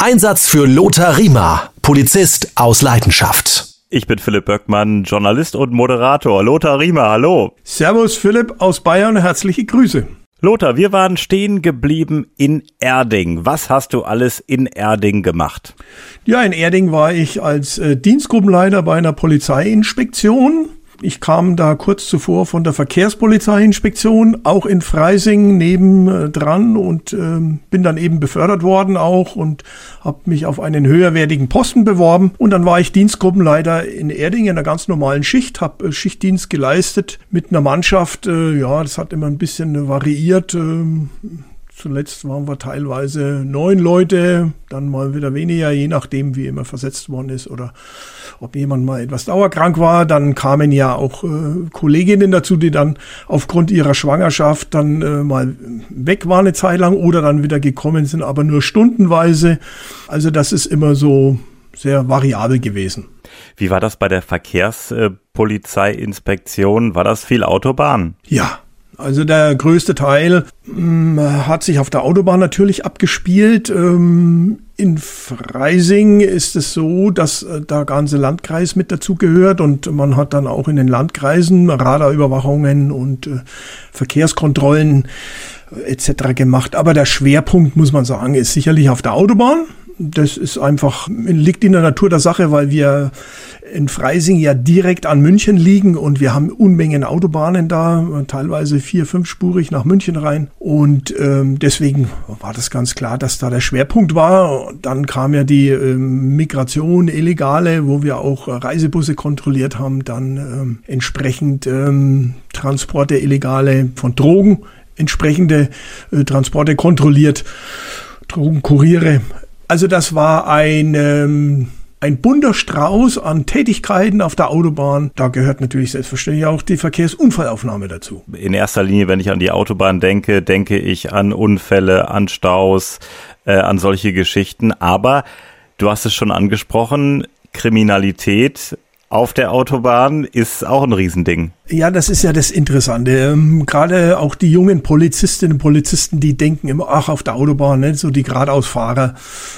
Einsatz für Lothar Riemer, Polizist aus Leidenschaft. Ich bin Philipp Böckmann, Journalist und Moderator. Lothar Riemer, hallo. Servus Philipp aus Bayern, herzliche Grüße. Lothar, wir waren stehen geblieben in Erding. Was hast du alles in Erding gemacht? Ja, in Erding war ich als äh, Dienstgruppenleiter bei einer Polizeiinspektion ich kam da kurz zuvor von der Verkehrspolizeiinspektion, auch in Freising nebendran äh, und äh, bin dann eben befördert worden auch und habe mich auf einen höherwertigen Posten beworben. Und dann war ich Dienstgruppenleiter in Erding in einer ganz normalen Schicht, habe äh, Schichtdienst geleistet mit einer Mannschaft. Äh, ja, das hat immer ein bisschen variiert. Ähm, Zuletzt waren wir teilweise neun Leute, dann mal wieder weniger, je nachdem, wie immer versetzt worden ist oder ob jemand mal etwas dauerkrank war. Dann kamen ja auch äh, Kolleginnen dazu, die dann aufgrund ihrer Schwangerschaft dann äh, mal weg waren eine Zeit lang oder dann wieder gekommen sind, aber nur stundenweise. Also das ist immer so sehr variabel gewesen. Wie war das bei der Verkehrspolizeiinspektion? War das viel Autobahn? Ja, also der größte Teil ähm, hat sich auf der Autobahn natürlich abgespielt. Ähm, in Freising ist es so, dass äh, der ganze Landkreis mit dazugehört und man hat dann auch in den Landkreisen Radarüberwachungen und äh, Verkehrskontrollen äh, etc. gemacht. Aber der Schwerpunkt, muss man sagen, ist sicherlich auf der Autobahn. Das ist einfach, liegt in der Natur der Sache, weil wir in Freising ja direkt an München liegen und wir haben Unmengen Autobahnen da, teilweise vier, fünfspurig nach München rein. Und ähm, deswegen war das ganz klar, dass da der Schwerpunkt war. Dann kam ja die ähm, Migration, illegale, wo wir auch Reisebusse kontrolliert haben, dann ähm, entsprechend ähm, Transporte illegale von Drogen, entsprechende äh, Transporte kontrolliert, Drogenkuriere. Also das war ein ähm, ein bunter Strauß an Tätigkeiten auf der Autobahn. Da gehört natürlich selbstverständlich auch die Verkehrsunfallaufnahme dazu. In erster Linie, wenn ich an die Autobahn denke, denke ich an Unfälle, an Staus, äh, an solche Geschichten. Aber du hast es schon angesprochen, Kriminalität auf der Autobahn ist auch ein Riesending. Ja, das ist ja das Interessante. Ähm, gerade auch die jungen Polizistinnen und Polizisten, die denken immer, ach, auf der Autobahn, ne? so die geradeausfahrer,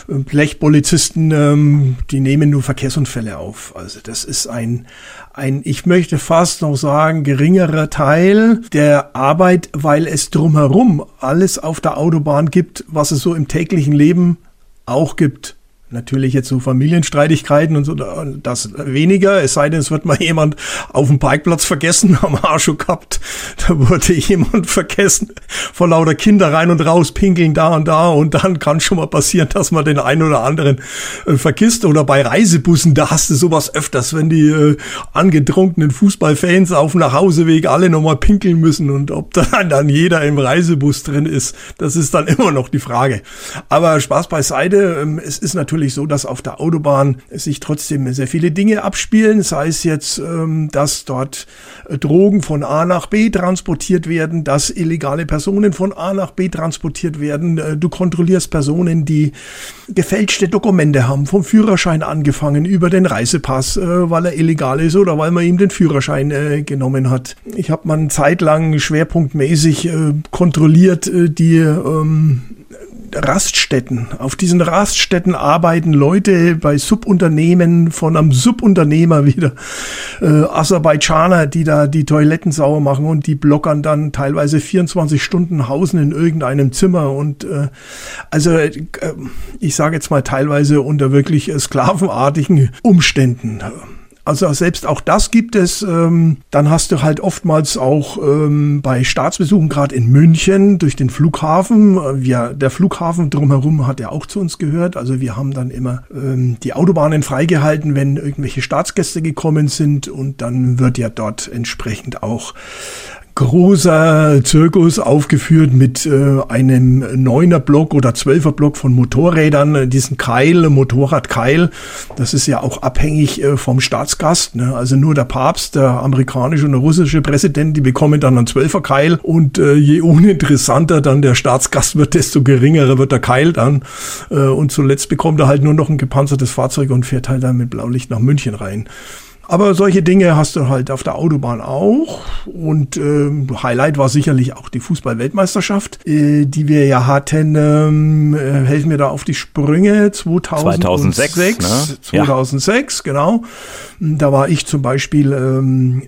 äh, Blechpolizisten, ähm, die nehmen nur Verkehrsunfälle auf. Also das ist ein, ein, ich möchte fast noch sagen, geringerer Teil der Arbeit, weil es drumherum alles auf der Autobahn gibt, was es so im täglichen Leben auch gibt. Natürlich jetzt so Familienstreitigkeiten und so, das weniger, es sei denn, es wird mal jemand auf dem Parkplatz vergessen, auch schon gehabt. Da wurde jemand vergessen, vor lauter Kinder rein und raus pinkeln da und da und dann kann schon mal passieren, dass man den einen oder anderen äh, vergisst. Oder bei Reisebussen, da hast du sowas öfters, wenn die äh, angetrunkenen Fußballfans auf dem Nachhauseweg alle nochmal pinkeln müssen und ob dann, dann jeder im Reisebus drin ist, das ist dann immer noch die Frage. Aber Spaß beiseite, ähm, es ist natürlich natürlich so, dass auf der Autobahn sich trotzdem sehr viele Dinge abspielen, sei es jetzt, ähm, dass dort äh, Drogen von A nach B transportiert werden, dass illegale Personen von A nach B transportiert werden. Äh, du kontrollierst Personen, die gefälschte Dokumente haben, vom Führerschein angefangen über den Reisepass, äh, weil er illegal ist oder weil man ihm den Führerschein genommen hat. Ich habe mal eine Zeit lang schwerpunktmäßig kontrolliert die ähm, Raststätten. Auf diesen Raststätten arbeiten Leute bei Subunternehmen von einem Subunternehmer wieder, äh, Aserbaidschaner, die da die Toiletten sauer machen und die blockern dann teilweise 24 Stunden Hausen in irgendeinem Zimmer und äh, also äh, ich sage jetzt mal teilweise unter wirklich sklavenartigen Umständen. Also selbst auch das gibt es. Ähm, dann hast du halt oftmals auch ähm, bei Staatsbesuchen, gerade in München, durch den Flughafen. Wir, der Flughafen drumherum hat ja auch zu uns gehört. Also wir haben dann immer ähm, die Autobahnen freigehalten, wenn irgendwelche Staatsgäste gekommen sind. Und dann wird ja dort entsprechend auch großer Zirkus aufgeführt mit äh, einem neuner Block oder zwölfer Block von Motorrädern, äh, diesen Keil, Motorradkeil. Das ist ja auch abhängig äh, vom Staatsgast. Ne? Also nur der Papst, der amerikanische und der russische Präsident, die bekommen dann einen zwölfer Keil und äh, je uninteressanter dann der Staatsgast wird, desto geringerer wird der Keil dann. Äh, und zuletzt bekommt er halt nur noch ein gepanzertes Fahrzeug und fährt halt dann mit Blaulicht nach München rein. Aber solche Dinge hast du halt auf der Autobahn auch. Und äh, Highlight war sicherlich auch die Fußball-Weltmeisterschaft, äh, die wir ja hatten. Ähm, äh, helfen mir da auf die Sprünge. 2006. 2006, ne? 2006 ja. genau. Da war ich zum Beispiel ähm,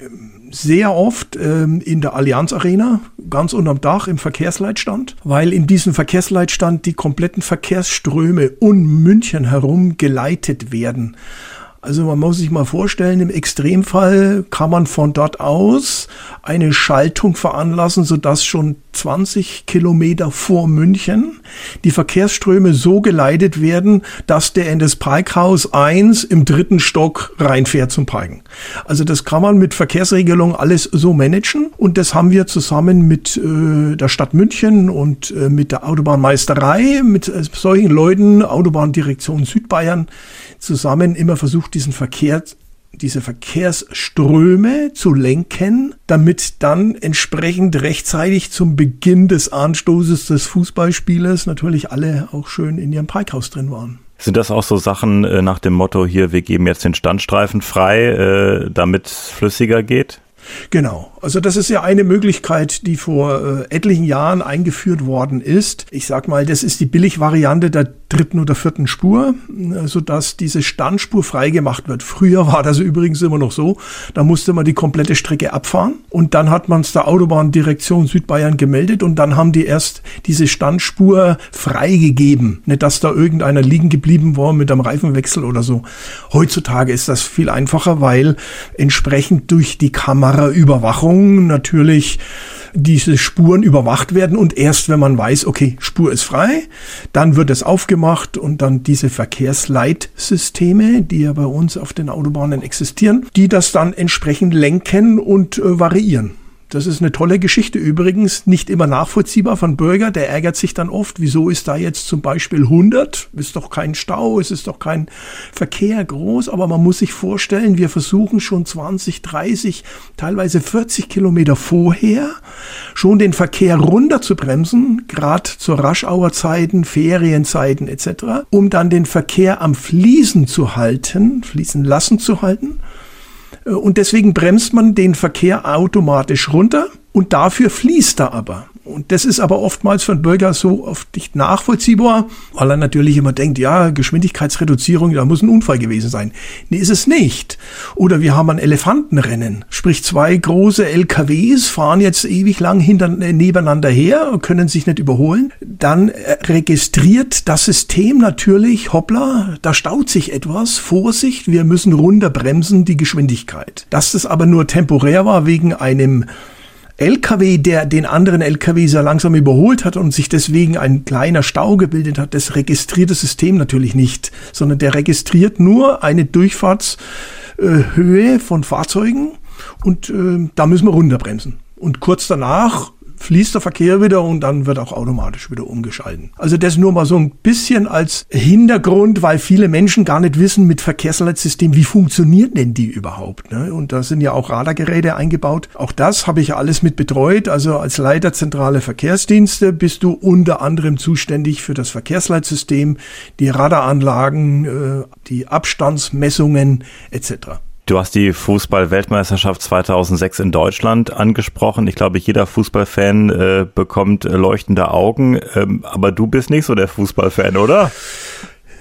sehr oft ähm, in der Allianz Arena, ganz unterm Dach im Verkehrsleitstand, weil in diesem Verkehrsleitstand die kompletten Verkehrsströme um München herum geleitet werden. Also man muss sich mal vorstellen, im Extremfall kann man von dort aus eine Schaltung veranlassen, sodass schon 20 Kilometer vor München die Verkehrsströme so geleitet werden, dass der in das Parkhaus 1 im dritten Stock reinfährt zum Parken. Also das kann man mit Verkehrsregelung alles so managen und das haben wir zusammen mit äh, der Stadt München und äh, mit der Autobahnmeisterei, mit äh, solchen Leuten, Autobahndirektion Südbayern, zusammen immer versucht, diesen Verkehr, diese Verkehrsströme zu lenken, damit dann entsprechend rechtzeitig zum Beginn des Anstoßes des Fußballspielers natürlich alle auch schön in ihrem Parkhaus drin waren. Sind das auch so Sachen äh, nach dem Motto hier, wir geben jetzt den Standstreifen frei, äh, damit es flüssiger geht? Genau. Also das ist ja eine Möglichkeit, die vor äh, etlichen Jahren eingeführt worden ist. Ich sag mal, das ist die Billigvariante der dritten oder vierten Spur, äh, sodass diese Standspur freigemacht wird. Früher war das übrigens immer noch so, da musste man die komplette Strecke abfahren und dann hat man es der Autobahndirektion Südbayern gemeldet und dann haben die erst diese Standspur freigegeben. Nicht, dass da irgendeiner liegen geblieben war mit einem Reifenwechsel oder so. Heutzutage ist das viel einfacher, weil entsprechend durch die Kameraüberwachung Überwachung natürlich diese Spuren überwacht werden und erst wenn man weiß, okay, Spur ist frei, dann wird es aufgemacht und dann diese Verkehrsleitsysteme, die ja bei uns auf den Autobahnen existieren, die das dann entsprechend lenken und äh, variieren. Das ist eine tolle Geschichte übrigens, nicht immer nachvollziehbar von Bürger. Der ärgert sich dann oft, wieso ist da jetzt zum Beispiel 100? Ist doch kein Stau, es ist doch kein Verkehr groß. Aber man muss sich vorstellen, wir versuchen schon 20, 30, teilweise 40 Kilometer vorher schon den Verkehr runter zu bremsen, gerade zur Raschauerzeiten, Ferienzeiten etc., um dann den Verkehr am Fließen zu halten, fließen lassen zu halten und deswegen bremst man den Verkehr automatisch runter und dafür fließt er aber. Und das ist aber oftmals für einen Bürger so oft nicht nachvollziehbar, weil er natürlich immer denkt, ja, Geschwindigkeitsreduzierung, da muss ein Unfall gewesen sein. Nee, ist es nicht. Oder wir haben ein Elefantenrennen. Sprich, zwei große LKWs fahren jetzt ewig lang hinter, äh, nebeneinander her, können sich nicht überholen. Dann äh, registriert das System natürlich, hoppla, da staut sich etwas, Vorsicht, wir müssen runterbremsen die Geschwindigkeit. Dass das aber nur temporär war wegen einem LKW, der den anderen LKW sehr langsam überholt hat und sich deswegen ein kleiner Stau gebildet hat, das registriert das System natürlich nicht, sondern der registriert nur eine Durchfahrtshöhe von Fahrzeugen und äh, da müssen wir runterbremsen. Und kurz danach fließt der Verkehr wieder und dann wird auch automatisch wieder umgeschalten. Also das nur mal so ein bisschen als Hintergrund, weil viele Menschen gar nicht wissen mit Verkehrsleitsystem, wie funktioniert denn die überhaupt. Ne? Und da sind ja auch Radargeräte eingebaut. Auch das habe ich alles mit betreut. Also als Leiter zentrale Verkehrsdienste bist du unter anderem zuständig für das Verkehrsleitsystem, die Radaranlagen, äh, die Abstandsmessungen etc. Du hast die Fußball-Weltmeisterschaft 2006 in Deutschland angesprochen. Ich glaube, jeder Fußballfan äh, bekommt äh, leuchtende Augen. Ähm, aber du bist nicht so der Fußballfan, oder?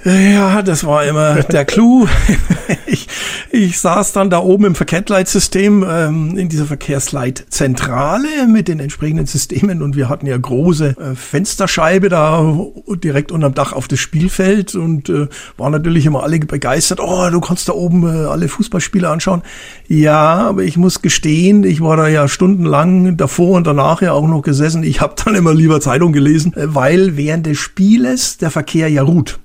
Ja, das war immer der Clou. ich, ich saß dann da oben im Verkehrsleitsystem ähm, in dieser Verkehrsleitzentrale mit den entsprechenden Systemen und wir hatten ja große äh, Fensterscheibe da direkt unterm Dach auf das Spielfeld und äh, waren natürlich immer alle begeistert. Oh, du kannst da oben äh, alle Fußballspiele anschauen. Ja, aber ich muss gestehen, ich war da ja stundenlang davor und danach ja auch noch gesessen. Ich habe dann immer lieber Zeitung gelesen, äh, weil während des Spieles der Verkehr ja ruht.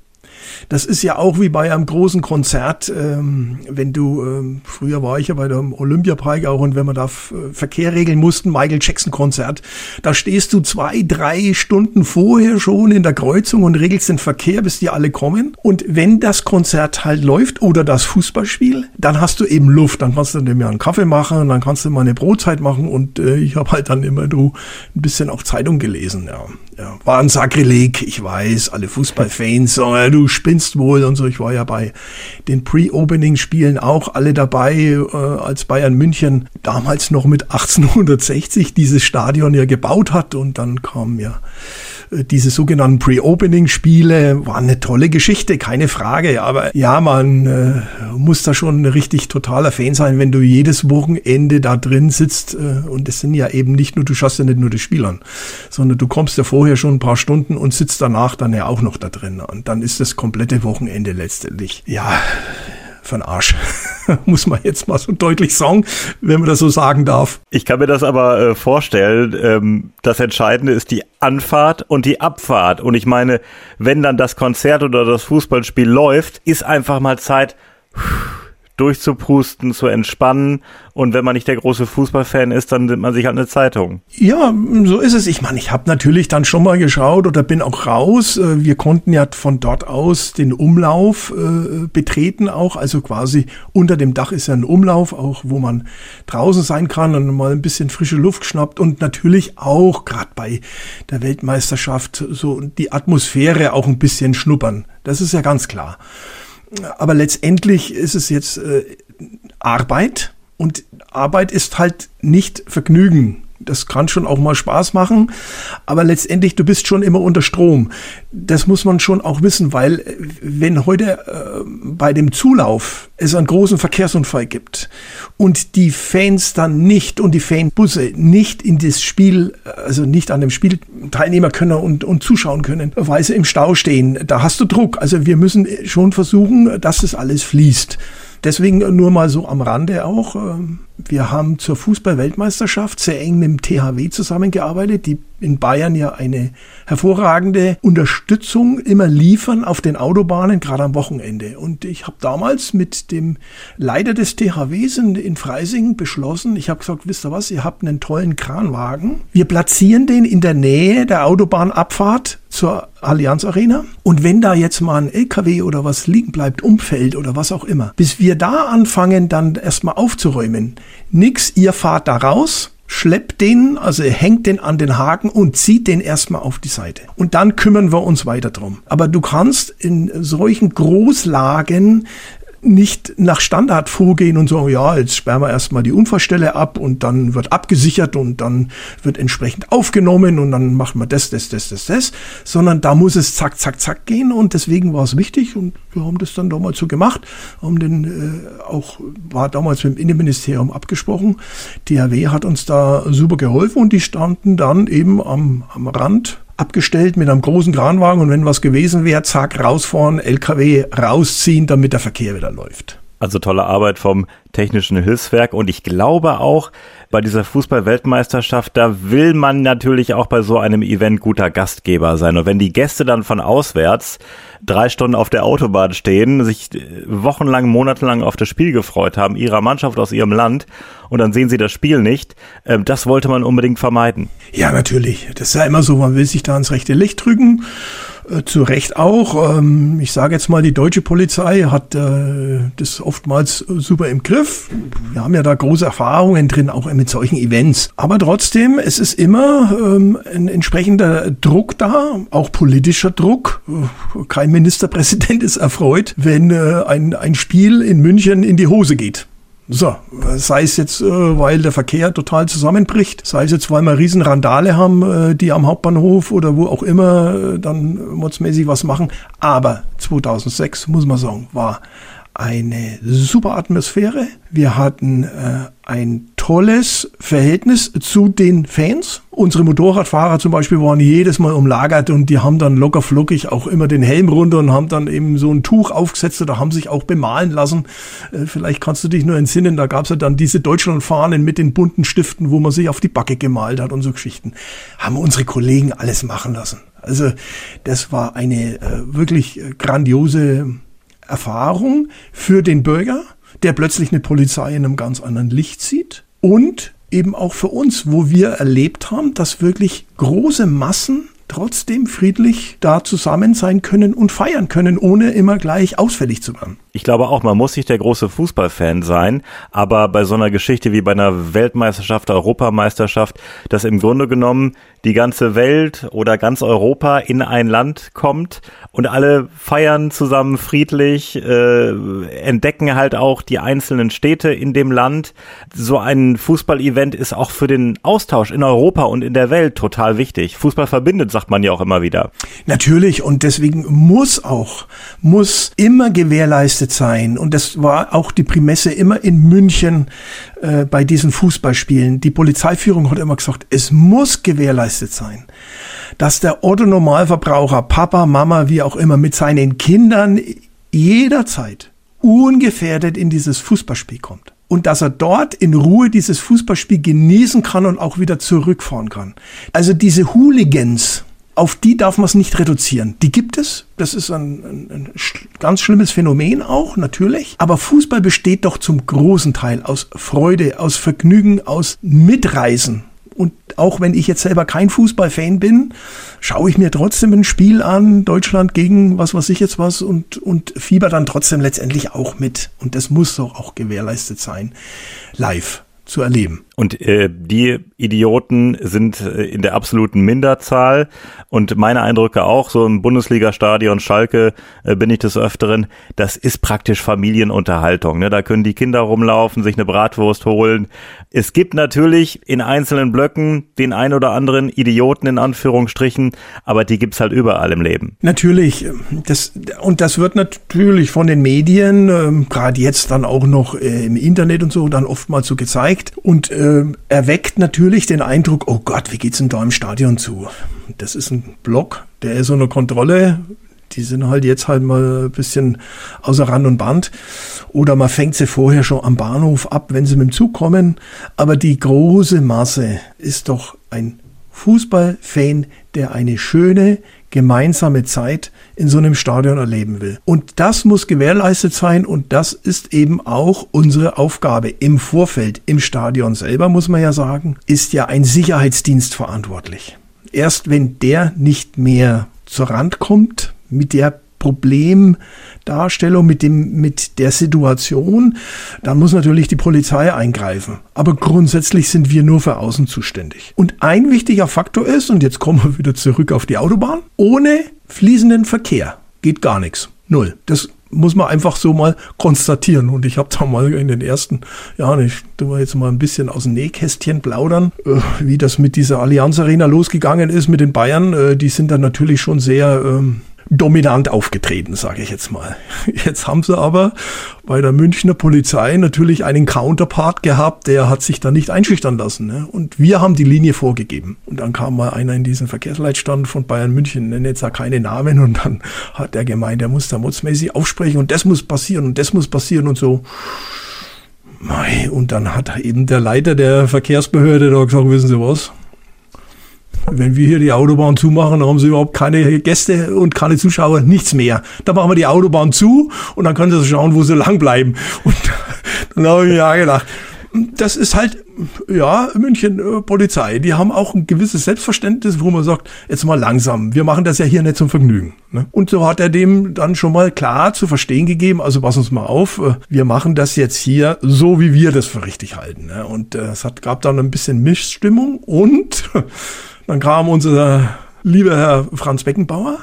Das ist ja auch wie bei einem großen Konzert, ähm, wenn du, ähm, früher war ich ja bei dem Olympiapark auch und wenn wir da Verkehr regeln mussten, Michael Jackson Konzert, da stehst du zwei, drei Stunden vorher schon in der Kreuzung und regelst den Verkehr, bis die alle kommen. Und wenn das Konzert halt läuft oder das Fußballspiel, dann hast du eben Luft. Dann kannst du dir mal einen Kaffee machen, dann kannst du mal eine Brotzeit machen und äh, ich habe halt dann immer du ein bisschen auch Zeitung gelesen. Ja. Ja, war ein Sakrileg, ich weiß, alle Fußballfans, oh, du spinnst wohl und so. Ich war ja bei den Pre-Opening-Spielen auch alle dabei, äh, als Bayern München damals noch mit 1860 dieses Stadion ja gebaut hat und dann kam ja diese sogenannten Pre-Opening-Spiele waren eine tolle Geschichte, keine Frage. Aber ja, man äh, muss da schon richtig totaler Fan sein, wenn du jedes Wochenende da drin sitzt. Äh, und es sind ja eben nicht nur, du schaust ja nicht nur die Spielern, sondern du kommst ja vorher schon ein paar Stunden und sitzt danach dann ja auch noch da drin. Und dann ist das komplette Wochenende letztendlich. Ja, für den Arsch. Muss man jetzt mal so deutlich sagen, wenn man das so sagen darf. Ich kann mir das aber äh, vorstellen. Ähm, das Entscheidende ist die Anfahrt und die Abfahrt. Und ich meine, wenn dann das Konzert oder das Fußballspiel läuft, ist einfach mal Zeit. Pff, durchzuprusten, zu entspannen. Und wenn man nicht der große Fußballfan ist, dann nimmt man sich halt eine Zeitung. Ja, so ist es. Ich meine, ich habe natürlich dann schon mal geschaut oder bin auch raus. Äh, wir konnten ja von dort aus den Umlauf äh, betreten auch. Also quasi unter dem Dach ist ja ein Umlauf, auch wo man draußen sein kann und mal ein bisschen frische Luft schnappt. Und natürlich auch gerade bei der Weltmeisterschaft so die Atmosphäre auch ein bisschen schnuppern. Das ist ja ganz klar. Aber letztendlich ist es jetzt äh, Arbeit. Und Arbeit ist halt nicht Vergnügen das kann schon auch mal Spaß machen, aber letztendlich, du bist schon immer unter Strom. Das muss man schon auch wissen, weil äh, wenn heute äh, bei dem Zulauf es einen großen Verkehrsunfall gibt und die Fans dann nicht und die Fanbusse nicht in das Spiel, also nicht an dem Spiel teilnehmen können und, und zuschauen können, weil sie im Stau stehen, da hast du Druck. Also wir müssen schon versuchen, dass das alles fließt. Deswegen nur mal so am Rande auch. Ähm, wir haben zur Fußball-Weltmeisterschaft sehr eng mit dem THW zusammengearbeitet, die in Bayern ja eine hervorragende Unterstützung immer liefern auf den Autobahnen, gerade am Wochenende. Und ich habe damals mit dem Leiter des THWs in, in Freising beschlossen, ich habe gesagt, wisst ihr was, ihr habt einen tollen Kranwagen. Wir platzieren den in der Nähe der Autobahnabfahrt zur Allianz Arena. Und wenn da jetzt mal ein LKW oder was liegen bleibt, umfällt oder was auch immer, bis wir da anfangen, dann erstmal aufzuräumen, nix, ihr fahrt da raus, schleppt den, also hängt den an den Haken und zieht den erstmal auf die Seite. Und dann kümmern wir uns weiter drum. Aber du kannst in solchen Großlagen nicht nach Standard vorgehen und sagen, ja, jetzt sperren wir erstmal die Unfallstelle ab und dann wird abgesichert und dann wird entsprechend aufgenommen und dann machen wir das, das, das, das, das, sondern da muss es zack, zack, zack gehen und deswegen war es wichtig und wir haben das dann damals so gemacht, haben den äh, auch, war damals mit dem Innenministerium abgesprochen. DHW hat uns da super geholfen und die standen dann eben am, am Rand abgestellt mit einem großen Kranwagen und wenn was gewesen wäre, zack, rausfahren, LKW rausziehen, damit der Verkehr wieder läuft. Also tolle Arbeit vom Technischen Hilfswerk und ich glaube auch bei dieser Fußball-Weltmeisterschaft, da will man natürlich auch bei so einem Event guter Gastgeber sein. Und wenn die Gäste dann von auswärts drei Stunden auf der Autobahn stehen, sich wochenlang, monatelang auf das Spiel gefreut haben, ihrer Mannschaft aus ihrem Land und dann sehen sie das Spiel nicht. Ähm, das wollte man unbedingt vermeiden. Ja, natürlich. Das ist ja immer so, man will sich da ans rechte Licht drücken. Äh, zu Recht auch. Ähm, ich sage jetzt mal, die deutsche Polizei hat äh, das oftmals super im Griff. Wir haben ja da große Erfahrungen drin, auch mit solchen Events. Aber trotzdem, es ist immer ähm, ein entsprechender Druck da, auch politischer Druck. Kein Ministerpräsident ist erfreut, wenn äh, ein, ein Spiel in München in die Hose geht. So, sei es jetzt, äh, weil der Verkehr total zusammenbricht, sei es jetzt, weil wir riesen Randale haben, äh, die am Hauptbahnhof oder wo auch immer äh, dann modsmäßig was machen. Aber 2006, muss man sagen, war eine super Atmosphäre. Wir hatten äh, ein tolles Verhältnis zu den Fans. Unsere Motorradfahrer zum Beispiel waren jedes Mal umlagert und die haben dann locker flockig auch immer den Helm runter und haben dann eben so ein Tuch aufgesetzt oder haben sich auch bemalen lassen. Äh, vielleicht kannst du dich nur entsinnen, da gab es ja dann diese Deutschlandfahnen mit den bunten Stiften, wo man sich auf die Backe gemalt hat und so Geschichten. Haben unsere Kollegen alles machen lassen. Also das war eine äh, wirklich grandiose Erfahrung für den Bürger der plötzlich eine Polizei in einem ganz anderen Licht sieht und eben auch für uns, wo wir erlebt haben, dass wirklich große Massen trotzdem friedlich da zusammen sein können und feiern können, ohne immer gleich ausfällig zu werden. Ich glaube auch, man muss nicht der große Fußballfan sein, aber bei so einer Geschichte wie bei einer Weltmeisterschaft, Europameisterschaft, dass im Grunde genommen die ganze Welt oder ganz Europa in ein Land kommt und alle feiern zusammen friedlich, äh, entdecken halt auch die einzelnen Städte in dem Land. So ein Fußballevent ist auch für den Austausch in Europa und in der Welt total wichtig. Fußball verbindet, sagt man ja auch immer wieder. Natürlich und deswegen muss auch, muss immer gewährleistet sein und das war auch die Prämisse immer in München äh, bei diesen Fußballspielen. Die Polizeiführung hat immer gesagt, es muss gewährleistet sein, dass der Otto Normalverbraucher, Papa, Mama, wie auch immer, mit seinen Kindern jederzeit ungefährdet in dieses Fußballspiel kommt. Und dass er dort in Ruhe dieses Fußballspiel genießen kann und auch wieder zurückfahren kann. Also diese Hooligans, auf die darf man es nicht reduzieren. Die gibt es. Das ist ein, ein, ein, ganz schlimmes Phänomen auch, natürlich. Aber Fußball besteht doch zum großen Teil aus Freude, aus Vergnügen, aus Mitreisen. Und auch wenn ich jetzt selber kein Fußballfan bin, schaue ich mir trotzdem ein Spiel an, Deutschland gegen was weiß ich jetzt was und, und fieber dann trotzdem letztendlich auch mit. Und das muss doch auch gewährleistet sein. Live zu erleben. Und äh, die Idioten sind äh, in der absoluten Minderzahl. Und meine Eindrücke auch, so im Bundesliga-Stadion Schalke äh, bin ich des Öfteren, das ist praktisch Familienunterhaltung. Ne? Da können die Kinder rumlaufen, sich eine Bratwurst holen. Es gibt natürlich in einzelnen Blöcken den ein oder anderen Idioten in Anführungsstrichen, aber die gibt's halt überall im Leben. Natürlich. Das, und das wird natürlich von den Medien, äh, gerade jetzt dann auch noch äh, im Internet und so, dann oftmals so gezeigt. Und äh, äh, erweckt natürlich den Eindruck, oh Gott, wie geht's denn da im Stadion zu? Das ist ein Block, der ist unter Kontrolle. Die sind halt jetzt halt mal ein bisschen außer Rand und Band. Oder man fängt sie vorher schon am Bahnhof ab, wenn sie mit dem Zug kommen. Aber die große Masse ist doch ein Fußballfan, der eine schöne, gemeinsame Zeit in so einem Stadion erleben will. Und das muss gewährleistet sein und das ist eben auch unsere Aufgabe im Vorfeld. Im Stadion selber, muss man ja sagen, ist ja ein Sicherheitsdienst verantwortlich. Erst wenn der nicht mehr zur Rand kommt mit der Problemdarstellung, mit dem, mit der Situation, dann muss natürlich die Polizei eingreifen. Aber grundsätzlich sind wir nur für außen zuständig. Und ein wichtiger Faktor ist, und jetzt kommen wir wieder zurück auf die Autobahn, ohne fließenden Verkehr geht gar nichts. Null. Das muss man einfach so mal konstatieren. Und ich habe da mal in den ersten Jahren, ich tue jetzt mal ein bisschen aus dem Nähkästchen plaudern, äh, wie das mit dieser Allianz Arena losgegangen ist mit den Bayern. Äh, die sind dann natürlich schon sehr ähm, dominant aufgetreten, sage ich jetzt mal. Jetzt haben sie aber bei der Münchner Polizei natürlich einen Counterpart gehabt, der hat sich da nicht einschüchtern lassen. Ne? Und wir haben die Linie vorgegeben. Und dann kam mal einer in diesen Verkehrsleitstand von Bayern München, nenne jetzt da keine Namen, und dann hat der gemeint, der muss da mutzmäßig aufsprechen und das muss passieren und das muss passieren und so. Und dann hat eben der Leiter der Verkehrsbehörde da gesagt, wissen Sie was? Wenn wir hier die Autobahn zumachen, dann haben sie überhaupt keine Gäste und keine Zuschauer, nichts mehr. Dann machen wir die Autobahn zu und dann können sie schauen, wo sie lang bleiben. Und dann habe ich mir ja gedacht, das ist halt, ja, München äh, Polizei, die haben auch ein gewisses Selbstverständnis, wo man sagt, jetzt mal langsam, wir machen das ja hier nicht zum Vergnügen. Ne? Und so hat er dem dann schon mal klar zu verstehen gegeben, also pass uns mal auf, äh, wir machen das jetzt hier so, wie wir das für richtig halten. Ne? Und äh, es hat, gab dann ein bisschen Missstimmung und Dann kam unser lieber Herr Franz Beckenbauer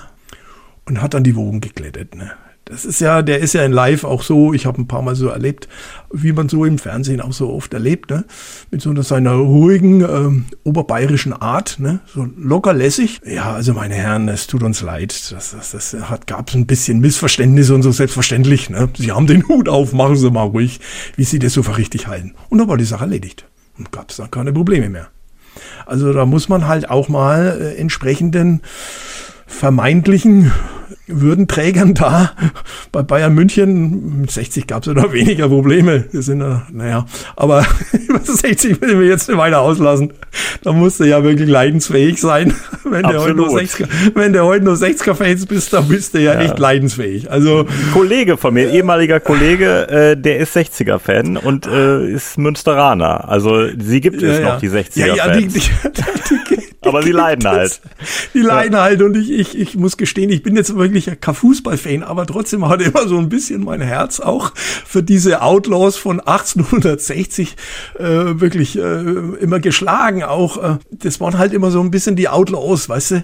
und hat dann die Wogen geglättet. Ne? Das ist ja, der ist ja in Live auch so, ich habe ein paar Mal so erlebt, wie man so im Fernsehen auch so oft erlebt, ne? mit so seiner ruhigen ähm, oberbayerischen Art, ne? so locker lässig. Ja, also meine Herren, es tut uns leid, das, das, das hat, gab ein bisschen Missverständnisse und so selbstverständlich. Ne? Sie haben den Hut auf, machen Sie mal ruhig, wie Sie das so richtig halten. Und dann war die Sache erledigt und gab es dann keine Probleme mehr. Also da muss man halt auch mal äh, entsprechenden vermeintlichen Würdenträgern da bei Bayern München, mit 60 gab es ja noch weniger Probleme. Wir sind ja, naja, aber über 60 will ich mir jetzt nicht weiter auslassen. Da musst du ja wirklich leidensfähig sein. Wenn du heute nur 60er, wenn du heute nur 60er-Fans bist, dann bist du ja, ja, echt leidensfähig. Also Ein Kollege von mir, ehemaliger Kollege, äh, der ist 60er-Fan und äh, ist Münsteraner. Also sie gibt es ja, noch, die 60er-Fans. Ja, ja, die, die, die, Aber sie leiden halt. Die leiden halt und ich, ich, ich muss gestehen, ich bin jetzt wirklich kein Fußballfan, aber trotzdem hat immer so ein bisschen mein Herz auch für diese Outlaws von 1860 äh, wirklich äh, immer geschlagen. Auch äh, das waren halt immer so ein bisschen die Outlaws, weißt du?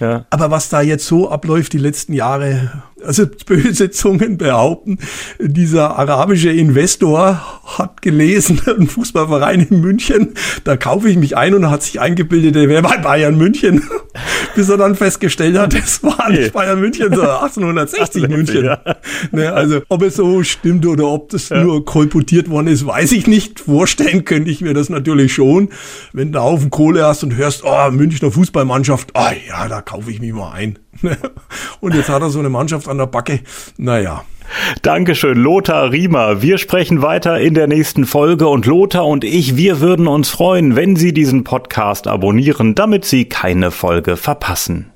Ja. Aber was da jetzt so abläuft die letzten Jahre, also böse Zungen behaupten, dieser arabische Investor hat gelesen, ein Fußballverein in München, da kaufe ich mich ein und hat sich eingebildet, der wäre bei Bayern München, bis er dann festgestellt hat, das war nicht Bayern München, sondern 1860 München. Ja. Ne, also ob es so stimmt oder ob das ja. nur kolportiert worden ist, weiß ich nicht. Vorstellen könnte ich mir das natürlich schon, wenn du auf Kohle hast und hörst, oh, Münchner Fußballmannschaft, ah oh, ja, da kaufe ich mich mal ein. Und jetzt hat er so eine Mannschaft an der Backe. Naja. Dankeschön, Lothar Riemer. Wir sprechen weiter in der nächsten Folge und Lothar und ich, wir würden uns freuen, wenn Sie diesen Podcast abonnieren, damit Sie keine Folge verpassen.